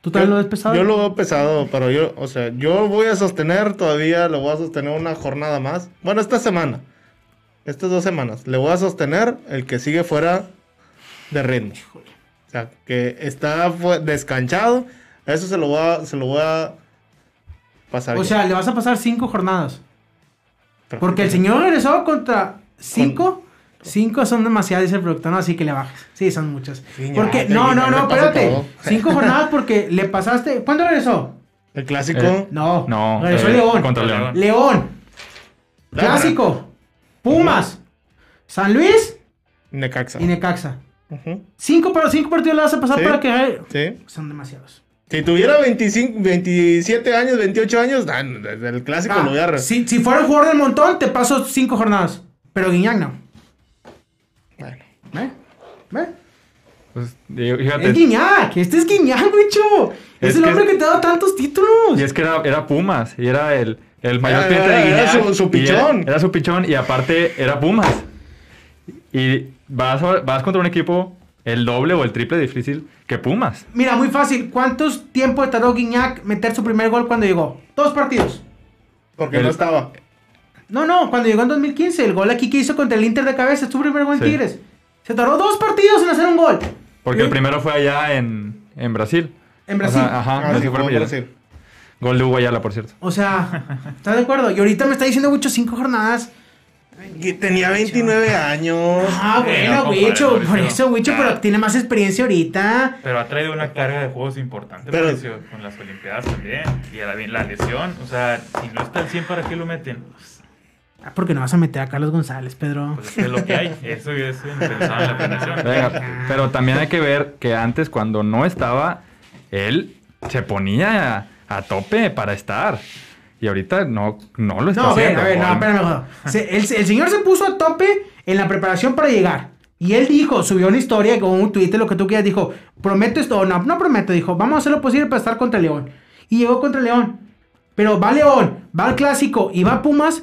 ¿Tú también lo ves pesado? Yo lo veo pesado, pero yo, o sea, yo voy a sostener todavía, lo voy a sostener una jornada más. Bueno, esta semana. Estas dos semanas. Le voy a sostener el que sigue fuera de ritmo. O sea, que está descanchado. Eso se lo voy a, se lo voy a pasar. O yo. sea, le vas a pasar cinco jornadas. Porque el señor regresó contra cinco. Cinco son demasiadas, dice el productor, no, así que le bajes. Sí, son muchas. Sí, Porque, no, no, no, espérate. todo. Cinco jornadas porque le pasaste. ¿Cuándo regresó? El clásico. Eh, No, No, regresó eh, León. Contra León. León. Clásico. Pumas. San Luis Necaxa. y Necaxa. Ujú. Cinco, pero cinco partidos le vas a pasar Sí. para que. Sí. Son demasiados. Si tuviera 25, 27 años, 28 años, ah, desde el clásico Ah, lo voy a... re- si, si fuera un jugador del montón, te paso cinco jornadas. Pero Guiñac no. Bueno. ¿Ve? ¿Ve? Pues, fíjate, Es Guiñac, este es Guiñac, bicho. Es, Es el que- hombre que te ha dado tantos títulos. Y es que era, era Pumas, y era el, el mayor Era- cliente de era- era su- su y era- pichón. Era, su pichón, y aparte era Pumas. Y vas, a- vas contra un equipo el doble o el triple difícil que Pumas. Mira, muy fácil. ¿Cuántos tiempo tardó Guiñac meter su primer gol cuando llegó? Dos partidos. Porque El- no estaba. No, no, cuando llegó en 2015, el gol aquí que hizo contra el Inter de cabeza, es su primer gol en Sí. Tigres. Se tardó dos partidos en hacer un gol. Porque ¿Sí? el primero fue allá en, en Brasil. En Brasil. O sea, ajá, Ah, sí, fue. Brasil. Gol de Hugo Ayala, por cierto. O sea, ¿estás de acuerdo? Y ahorita me está diciendo mucho cinco jornadas. Y Tenía 29 años. Ah, bueno, no, Wicho, por eso, Wicho, Ah. pero tiene más experiencia ahorita. Pero ha traído una carga de juegos importante, Pero- Mauricio, con las Olimpiadas también. Y a la, la lesión, o sea, si no está al 100, ¿para qué lo meten? Ah, porque no vas a meter a Carlos González, Pedro. pues es lo que hay. Eso es pensado en la planeación. Venga, pero también hay que ver que antes, cuando no estaba, él se ponía a, tope para estar. Y ahorita no, no lo está No, haciendo. a ver, no, espérame. Se- el, el señor se puso a tope en la preparación para llegar. Y él dijo, subió una historia con un Twitter, lo que tú quieras, dijo, prometo esto, o no, no prometo, dijo, vamos a hacer lo posible para estar contra León. Y llegó contra León. Pero va León, va al Clásico y va Pumas,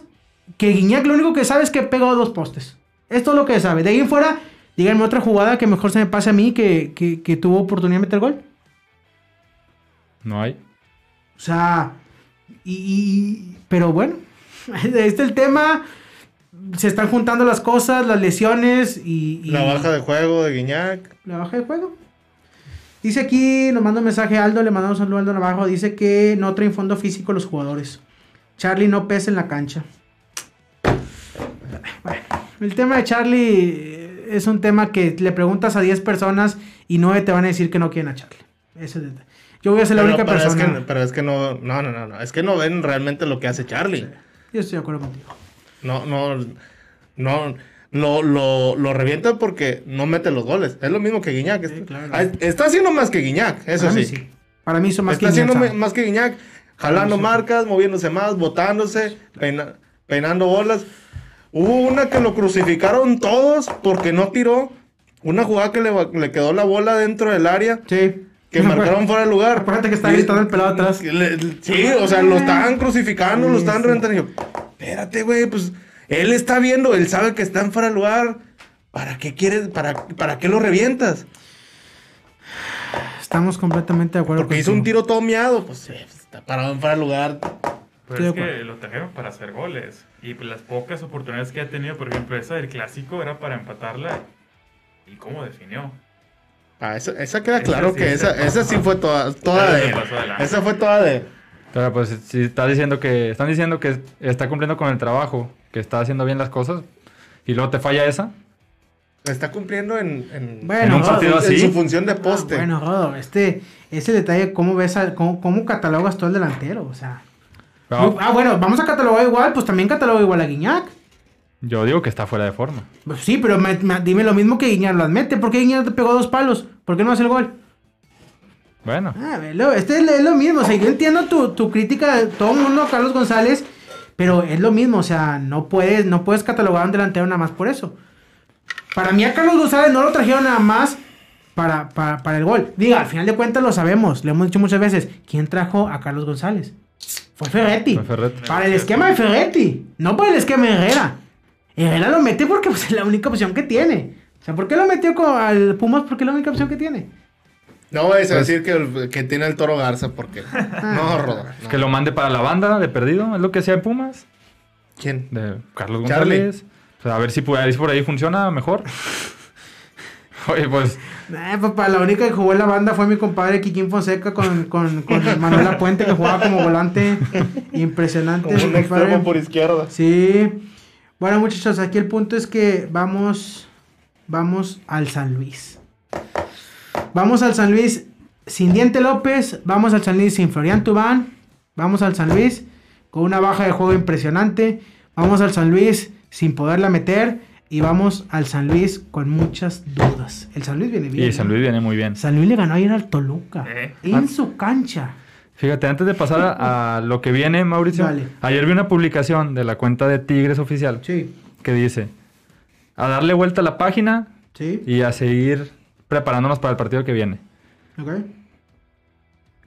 que Guiñac lo único que sabe es que pegó dos postes. Esto es lo que sabe. De ahí en fuera, díganme otra jugada que mejor se me pase a mí que, que, que tuvo oportunidad de meter gol. No hay. O sea, y, y- pero bueno, este es el tema. Se están juntando las cosas, las lesiones y, y- La baja de juego de Guiñac. la baja de juego. Dice aquí, nos manda un mensaje a Aldo, le mandamos un saludo a Aldo Navajo. Dice que no traen fondo físico los jugadores. Charlie no pesa en la cancha. Bueno, el tema de Charlie eh, es un tema que le preguntas a 10 personas y 9 te van a decir que no quieren a Charlie. Ese es el- Yo voy a ser la Pero, única es persona. que, pero es que no, no, no, no, no. Es que no ven realmente lo que hace Charlie. Yo estoy de acuerdo contigo. No, no, no. Lo, lo, lo revienta porque no mete los goles. Es lo mismo que Guiñac. Sí, claro. Está haciendo más que Guiñac, eso Para sí. Para mí son más Está que haciendo Guiñac, me- más que Guiñac. Jalando marcas, moviéndose más, botándose, peina- peinando bolas. Hubo una que lo crucificaron todos porque no tiró. Una jugada que le, le quedó la bola dentro del área. Sí. Que marcaron fuera de lugar. Acuérdate que está Y- gritando el pelado atrás. le- sí, o sea, lo estaban crucificando, lo estaban sí. reventando. Y yo, espérate, güey, pues él está viendo, él sabe que está en fuera de lugar. ¿Para qué quieres, para, para qué lo revientas? Estamos completamente de acuerdo Porque hizo un tiro todo miado, pues sí, está parado en fuera de lugar. Pero es que lo trajeron para hacer goles. Y pues, las pocas oportunidades que ha tenido, por ejemplo, esa del clásico era para empatarla. ¿Y cómo definió? Ah, esa, esa queda Esa claro sí que esa, esa sí fue toda, toda de. Esa fue toda de. Pero pues si está diciendo que, están diciendo que está cumpliendo con el trabajo, que está haciendo bien las cosas, y luego te falla esa. Está cumpliendo en, en, Bueno, En un Rodo, partido en así. su función de poste. Ah, bueno, Rodo, este, ese detalle, ¿cómo ves, a- cómo, cómo catalogas tú al delantero? O sea, Pero ah, bueno, vamos a catalogar igual, pues también cataloga igual a Guiñac. Yo digo que está fuera de forma. Pues sí, pero me- me- dime lo mismo que Guiñac lo admite. ¿Por qué Guiñac te pegó dos palos? ¿Por qué no hace el gol? Bueno, Ah, velo, este es, es lo mismo. O sea, yo entiendo tu, tu crítica de todo el mundo, Carlos González, pero es lo mismo. O sea, no puedes, no puedes catalogar a un delantero nada más por eso. Para mí a Carlos González no lo trajeron nada más para, para, para el gol. Diga, al final de cuentas lo sabemos, lo hemos dicho muchas veces. ¿Quién trajo a Carlos González? Fue Ferretti. Fue Ferretti. Para el esquema de Ferretti, no para el esquema de Herrera. Herrera lo mete porque pues, es la única opción que tiene. O sea, ¿por qué lo metió con, al Pumas? Porque es la única opción que tiene. No vayas a Pues- decir que, que tiene el toro Garza porque. No, Rodo. no. Que lo mande para la banda de perdido, es lo que hacía en Pumas, ¿Quién? de Carlos Charlie. González. O sea, a ver si por ahí, si por ahí funciona mejor. Oye, pues Eh, papá, la única que jugó en la banda fue mi compadre Kikín Fonseca con, con, con Manuela Puente, que jugaba como volante. Impresionante. Como un extremo por izquierda. Sí. Bueno, muchachos, aquí el punto es que vamos, vamos al San Luis. Vamos al San Luis sin Diente López, vamos al San Luis sin Florian Tubán, vamos al San Luis con una baja de juego impresionante, vamos al San Luis sin poderla meter y vamos al San Luis con muchas dudas. El San Luis viene bien. y San ¿no? Luis viene muy bien. San Luis le ganó ayer al Toluca Eh. en su cancha. Fíjate, antes de pasar a, a lo que viene, Mauricio, Dale. ayer vi una publicación de la cuenta de Tigres Oficial Sí, que dice a darle vuelta a la página sí, y a seguir preparándonos para el partido que viene. ok.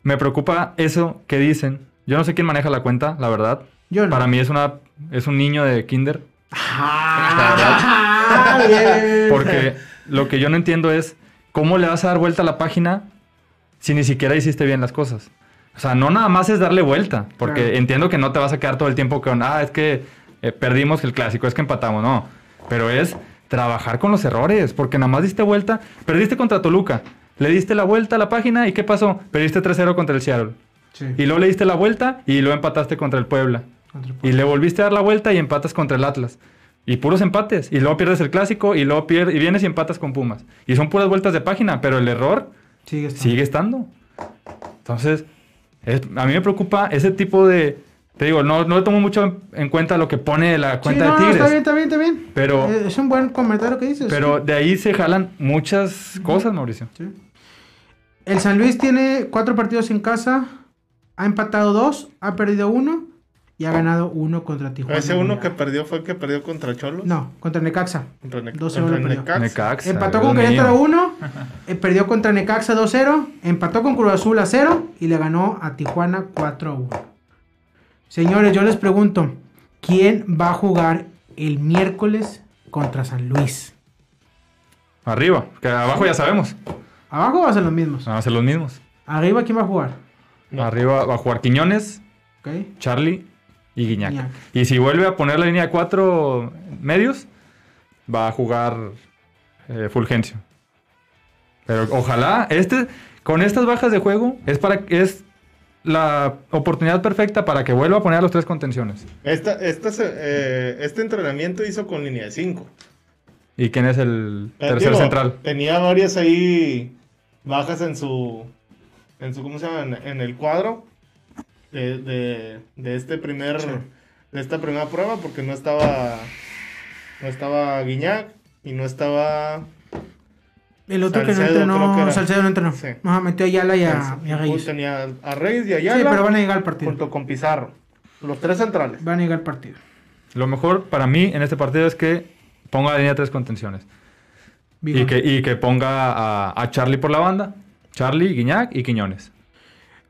Me preocupa eso que dicen. Yo no sé quién maneja la cuenta, la verdad. Yo no. Para mí es una es un niño de kinder. Ah, bien. Porque lo que yo no entiendo es cómo le vas a dar vuelta a la página si ni siquiera hiciste bien las cosas. O sea, no nada más es darle vuelta, porque Claro. entiendo que no te vas a quedar todo el tiempo con, ah, es que eh, perdimos el clásico, es que empatamos, no. Pero es trabajar con los errores, porque nada más diste vuelta, perdiste contra Toluca, le diste la vuelta a la página y ¿qué pasó? Perdiste 3-0 contra el Seattle. Sí. Y luego le diste la vuelta y luego empataste contra el Puebla. Contra el Y le volviste a dar la vuelta y empatas contra el Atlas. Y puros empates. Y luego pierdes el clásico y luego pier- y vienes y empatas con Pumas. Y son puras vueltas de página, pero el error Sigue estando. sigue estando. Entonces, es- a mí me preocupa ese tipo de... Te digo, no, no le tomo mucho en, en cuenta lo que pone la Sí, cuenta no, de Tigres. está bien, está bien, está bien. Pero- Eh, Es un buen comentario que dices. Pero sí. de ahí se jalan muchas cosas, Mauricio. Sí. El San Luis tiene cuatro partidos en casa. Ha empatado dos, ha perdido uno y ha ganado uno contra Tijuana. Ese uno que perdió fue el que perdió contra Cholos. No, contra Necaxa. Contra, Ne- 2-0 contra. Necaxa. Necaxa, Empató Dios con. Querétaro 1, eh, perdió contra Necaxa 2-0, empató con Cruz Azul a 0 y le ganó a Tijuana 4-1. Señores, yo les pregunto, ¿quién va a jugar el miércoles contra San Luis? Arriba, que abajo ya sabemos. Abajo va a ser los mismos. Van a ser los mismos. Arriba, ¿quién va a jugar? No. Arriba va a jugar Quiñones, ¿Ok? Charlie y Guiñac. Guiñac. Y si vuelve a poner la línea de cuatro medios, va a jugar eh, Fulgencio. Pero ojalá, este, con estas bajas de juego, es para es la oportunidad perfecta para que vuelva a poner a los tres contenciones. Esta, eh, este entrenamiento hizo con línea de 5. ¿Y quién es el tercer central? Tenía varias ahí bajas en su. En su ¿Cómo se llama? En, en el cuadro de, de, de este primer. De esta primera prueba, porque no estaba. No estaba Guiñac y no estaba. El otro que no Salcedo, creo que entrenó, era. Salcedo no entrenó. Sí. Ajá, metió a Ayala y a, y a Reyes. tenía a Reyes y a Sí, Ayala pero van a llegar al partido. junto con Pizarro. Los tres centrales. Van a llegar al partido. Lo mejor para mí en este partido es que ponga la línea de tres contenciones. Y que, y que ponga a, a Charlie por la banda. Charlie, Guiñac y Quiñones.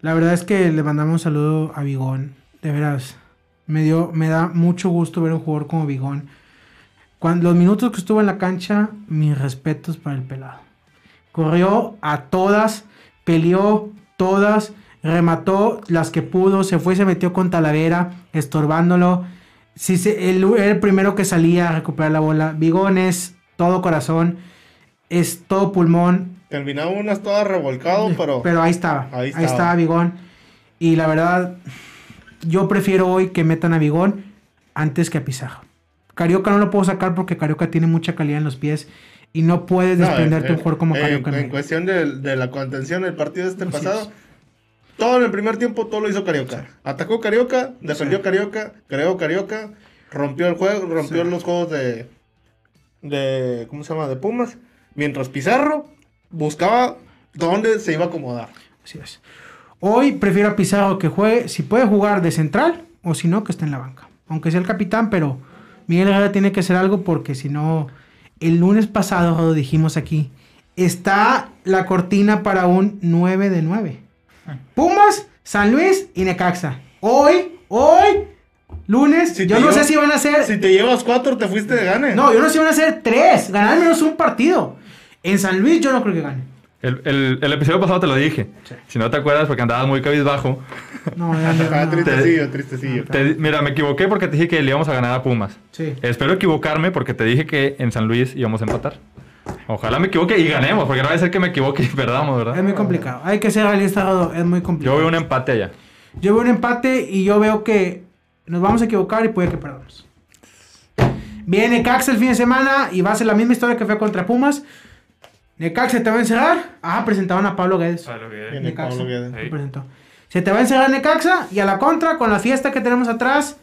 La verdad es que le mandamos un saludo a Bigón. De veras. Me, dio, me da mucho gusto ver un jugador como Bigón. Cuando, los minutos que estuvo en la cancha, mis respetos para el pelado. Corrió a todas, peleó todas, remató las que pudo, se fue y se metió con Talavera, estorbándolo. Él era el primero que salía a recuperar la bola. Bigón es todo corazón, es todo pulmón, Terminaba unas todas revolcado, pero. pero ahí estaba. Ahí Ahí estaba. Bigón. Y la verdad, yo prefiero hoy que metan a Bigón antes que a Pizarro. Carioca no lo puedo sacar porque Carioca tiene mucha calidad en los pies y no puedes No, desprenderte eh, un jugador como eh, Carioca. En, cuestión de, de la contención del partido este Así pasado, es. todo en el primer tiempo, todo lo hizo Carioca. Atacó Carioca, defendió Sí. Carioca, creó Carioca, rompió el juego, rompió Sí. los juegos de, de. ¿Cómo se llama? De Pumas. Mientras Pizarro buscaba dónde se iba a acomodar. Así es. Hoy prefiero a Pizarro que juegue, si puede jugar de central o si no, que esté en la banca. Aunque sea el capitán, pero Miguel Herrera tiene que hacer algo porque si no, el lunes pasado lo dijimos aquí, está la cortina para un 9 de 9. Pumas, San Luis y Necaxa. Hoy, hoy, lunes, Si yo no sé si van a ser... Si te llevas cuatro, te fuiste de gane. No, yo no sé si van a ser tres, ganar al menos un partido. En San Luis yo no creo que gane. El, el- el episodio pasado te lo dije. Sí. Si no te acuerdas, porque andabas muy cabizbajo. No, ya, ya, Ah, no. tristecillo, tristecillo. Te- mira, me equivoqué porque te dije que le íbamos a ganar a Pumas. Sí. Espero equivocarme porque te dije que en San Luis íbamos a empatar. Ojalá me equivoque y ganemos, porque no va a ser que me equivoque y perdamos, Es ¿verdad? muy complicado. Hay que ser realista, Rodo, Es muy Yo complicado. veo un empate allá. Yo veo un empate y yo veo que nos vamos a equivocar y puede que perdamos. Viene Necaxa el fin de semana y va a ser la misma historia que fue contra Pumas. Necaxa te va a encerrar. Ah, presentaban a Pablo Guedes. Pablo Guedes. Necaxa. Pablo Guedes. Lo Sí. presentó. Se te va a encerrar Necaxa y a la contra, con la fiesta que tenemos atrás,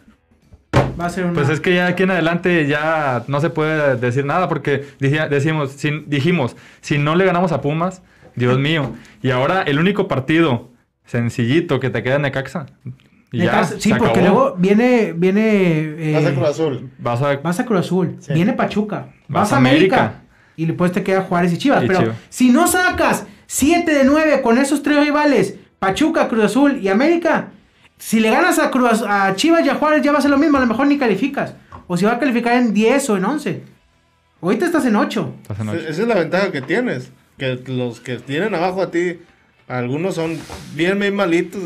va a ser una... Pues es que ya aquí en adelante ya no se puede decir nada porque decimos, si, dijimos, si no le ganamos a Pumas, Dios mío. Y ahora el único partido sencillito que te queda en Necaxa. Y ya, sí, se porque acabó. luego viene... viene eh, Vas a Cruz Azul. Vas a... Vas a Cruz Azul, Sí. viene Pachuca, vas, Vas a a América, América. Y después te queda Juárez y Chivas. Y pero Chivas. si no sacas 7 de 9 con esos tres rivales, Pachuca, Cruz Azul y América, si le ganas a, Cruz, a Chivas y a Juárez ya va a ser lo mismo, a lo mejor ni calificas. O si va a calificar en 10 o en 11. Ahorita estás en 8. Estás en ocho. Esa es la ventaja que tienes. Que los que tienen abajo a ti, algunos son bien, bien malitos.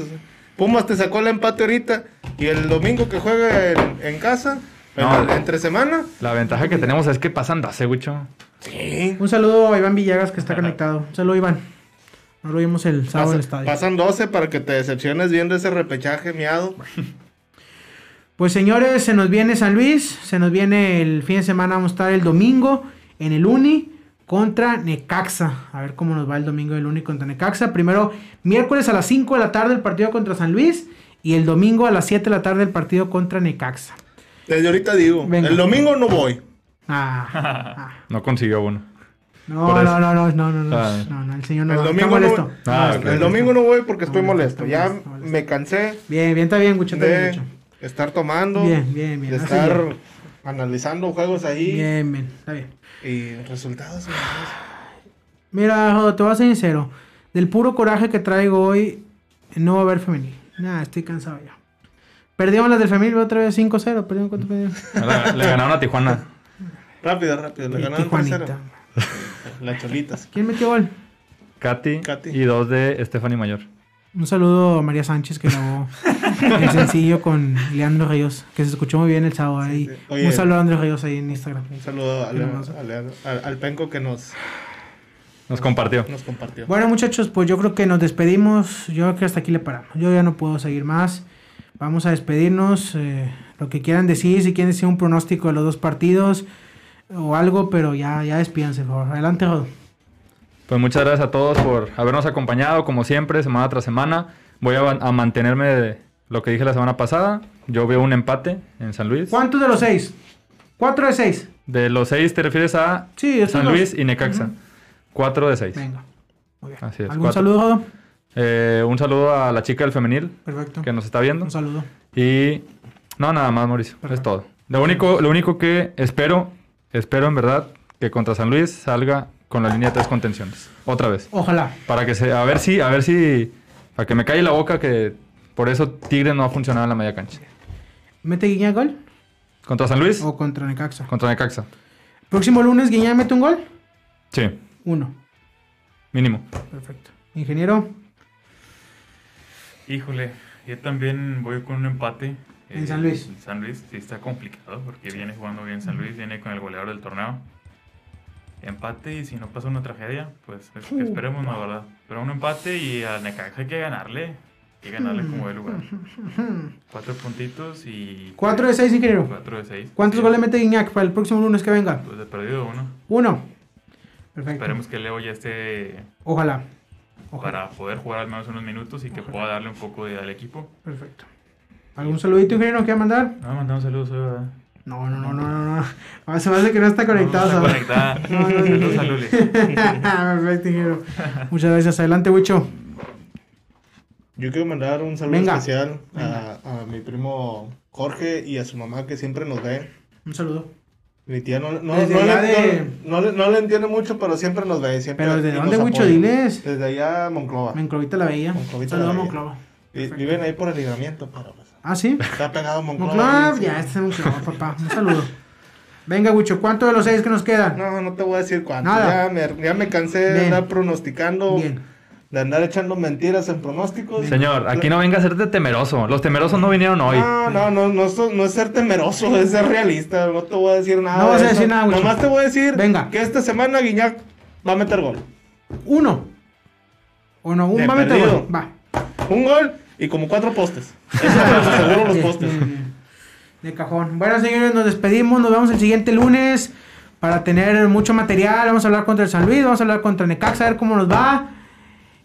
Pumas te sacó el empate ahorita y el domingo que juega en, en casa, No. en- entre semana. La ventaja que tenemos es que pasan 12, Wicho. Un saludo a Iván Villegas que está conectado. Un saludo, Iván. No lo vimos el sábado en el estadio. pasan 12 para que te decepciones viendo ese repechaje miado. Pues señores, se nos viene San Luis, se nos viene el fin de semana, vamos a estar el domingo en el Uni contra Necaxa. A ver cómo nos va el domingo del Uni contra Necaxa. Primero, miércoles a las 5 de la tarde el partido contra San Luis y el domingo a las 7 de la tarde el partido contra Necaxa. Desde ahorita digo, Venga. el domingo no voy. Ah. No consiguió uno. No, no, no, no, no, no, no, Ah. no, no, el señor no, El está domingo molesto. no- Ah, domingo voy porque estoy No, molesto. Ya molesto, molesto. me cansé Bien, bien, está bien, Gucho, está bien, de Gucho. estar tomando, Bien, bien, bien, de estar bien. analizando juegos ahí Bien, bien, está bien. y resultados. Mira, te voy a ser sincero. Del puro coraje que traigo hoy, no va a haber femenil. Nada, estoy cansado ya. Perdieron las del femenil otra vez 5-0. Perdieron cuánto perdieron. Le, le ganaron a Tijuana. Rápido, rápido. Le Y ganaron Tijuanita. 3-0. Las cholitas. ¿Quién metió gol? Katy, Katy. y dos de Stephanie Mayor. Un saludo a María Sánchez que grabó el sencillo con Leandro Ríos, que se escuchó muy bien el sábado ahí. Sí, sí. Oye. Un saludo a Leandro Ríos ahí en Instagram. Un saludo a a al penco que nos, Nos compartió. nos compartió. Bueno, muchachos, pues yo creo que nos despedimos. Yo creo que hasta aquí le paramos. Yo ya no puedo seguir más. Vamos a despedirnos. eh, lo que quieran decir, si quieren decir un pronóstico de los dos partidos o algo, pero ya, ya despídanse, por favor. Adelante, Rodo. Pues muchas gracias a todos por habernos acompañado, como siempre, semana tras semana. Voy a, a mantenerme de lo que dije la semana pasada. Yo veo un empate en San Luis. ¿Cuántos de los seis? ¿Cuatro de seis? De los seis te refieres a Sí, San. Luis y Necaxa. Cuatro de seis. Venga. Muy bien. Así es, ¿Algún cuatro. saludo, Rodo? Eh, un saludo a la chica del femenil Perfecto. que nos está viendo. Un saludo. Y no, nada más, Mauricio. Perfecto. Es todo. Lo único, lo único que espero, espero en verdad que contra San Luis salga con la línea de tres contenciones. Otra vez. Ojalá. Para que se, a ver si, a ver si, para que me calle la boca que por eso Tigre no ha funcionado en la media cancha. ¿Mete Guiñac gol? ¿Contra San Luis? ¿O contra Necaxa? Contra Necaxa. Próximo lunes, Guiñac mete un gol. Sí, Uno. mínimo. Perfecto. Ingeniero, Híjole, yo también voy con un empate. Eh, En San Luis. en San Luis sí está complicado porque viene jugando bien San Luis, viene con el goleador del torneo. Empate y si no pasa una tragedia, pues es que esperemos, la verdad. Pero un empate y al Necaxa hay que ganarle. Hay que ganarle como de lugar. Cuatro puntitos y... cuatro de seis, ingeniero. Cuatro de seis. ¿Cuántos Sí, goles mete Guiñac para el próximo lunes que venga? Pues de perdido uno. Uno. Perfecto. Esperemos que Leo ya esté Ojalá. Ojalá. para poder jugar al menos unos minutos y que pueda darle un poco de, al equipo. Perfecto. ¿Algún saludito, ingeniero, que mandar? No, mandamos saludos hoy, ¿verdad? No, no, no, no, no. no. Ah, Se me hace que no está conectado. No, está conectada. No, no, no. Saludos a Luli. Perfecto, ingeniero. Muchas gracias. Adelante, Wicho. Yo quiero mandar un saludo Venga. especial a, a mi primo Jorge y a su mamá que siempre nos ve. Un saludo. Mi tía no, no, Desde no le, de- no, no le- no le entiende mucho, pero siempre nos ve. Siempre, Pero ¿desde dónde, Wicho? Diles. Desde allá, Monclova. Monclovita la veía. Monclovita Saludos a la veía. Monclova. Vi- Viven ahí por el libramiento, pero pues, Ah, sí. está pegado Monclova. Monclova, ya, este es Monclova, papá. Un saludo. Venga, Wicho, ¿cuánto de los seis que nos quedan? No, no te voy a decir cuánto. Nada. Ya me, ya me cansé de andar pronosticando, Bien. de andar echando mentiras en pronósticos. Señor, aquí no venga a serte temeroso. Los temerosos no vinieron hoy. No, no, no, no, es- no es ser temeroso, es ser realista. No te voy a decir nada. No vas a decir nada, Wicho. Nomás te voy a decir Venga. que esta semana Guiñac va a meter gol. Uno. O no, un De va a meter gol. Va. Un gol y como cuatro postes. Eso los aseguro los postes. De cajón. Bueno, señores, nos despedimos. Nos vemos el siguiente lunes para tener mucho material. Vamos a hablar contra el San Luis, vamos a hablar contra Necaxa, a ver cómo nos va.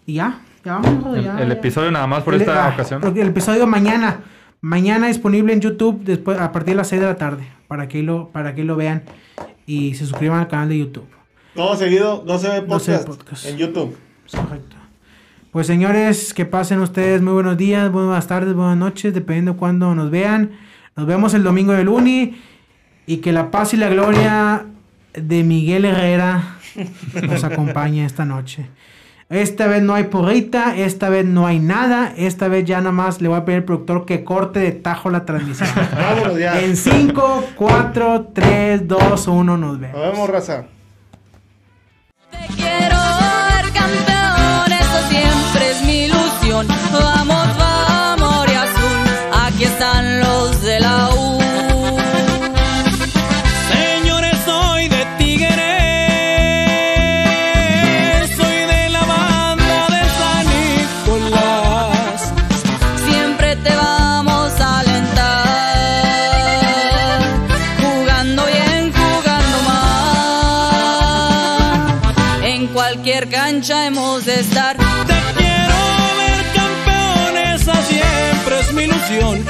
Y ya, ya vamos. El, ya, el ya. episodio nada más por El- esta ah, ocasión. El episodio mañana. Mañana disponible en YouTube después, a partir de las 6 de la tarde. Para que lo, para que lo vean y se suscriban al canal de YouTube. Todo seguido, 12 podcast, podcast. en YouTube. Correcto. Pues señores, que pasen ustedes muy buenos días, buenas tardes, buenas noches, dependiendo cuándo nos vean. Nos vemos el domingo del Uni y que la paz y la gloria de Miguel Herrera nos acompañe esta noche. Esta vez no hay porrita, esta vez no hay nada, esta vez ya nada más le voy a pedir al productor que corte de tajo la transmisión. Vámonos ya. en 5, 4, 3, 2, 1 nos Nos vemos. vemos, raza. Vamos, vamos, quiero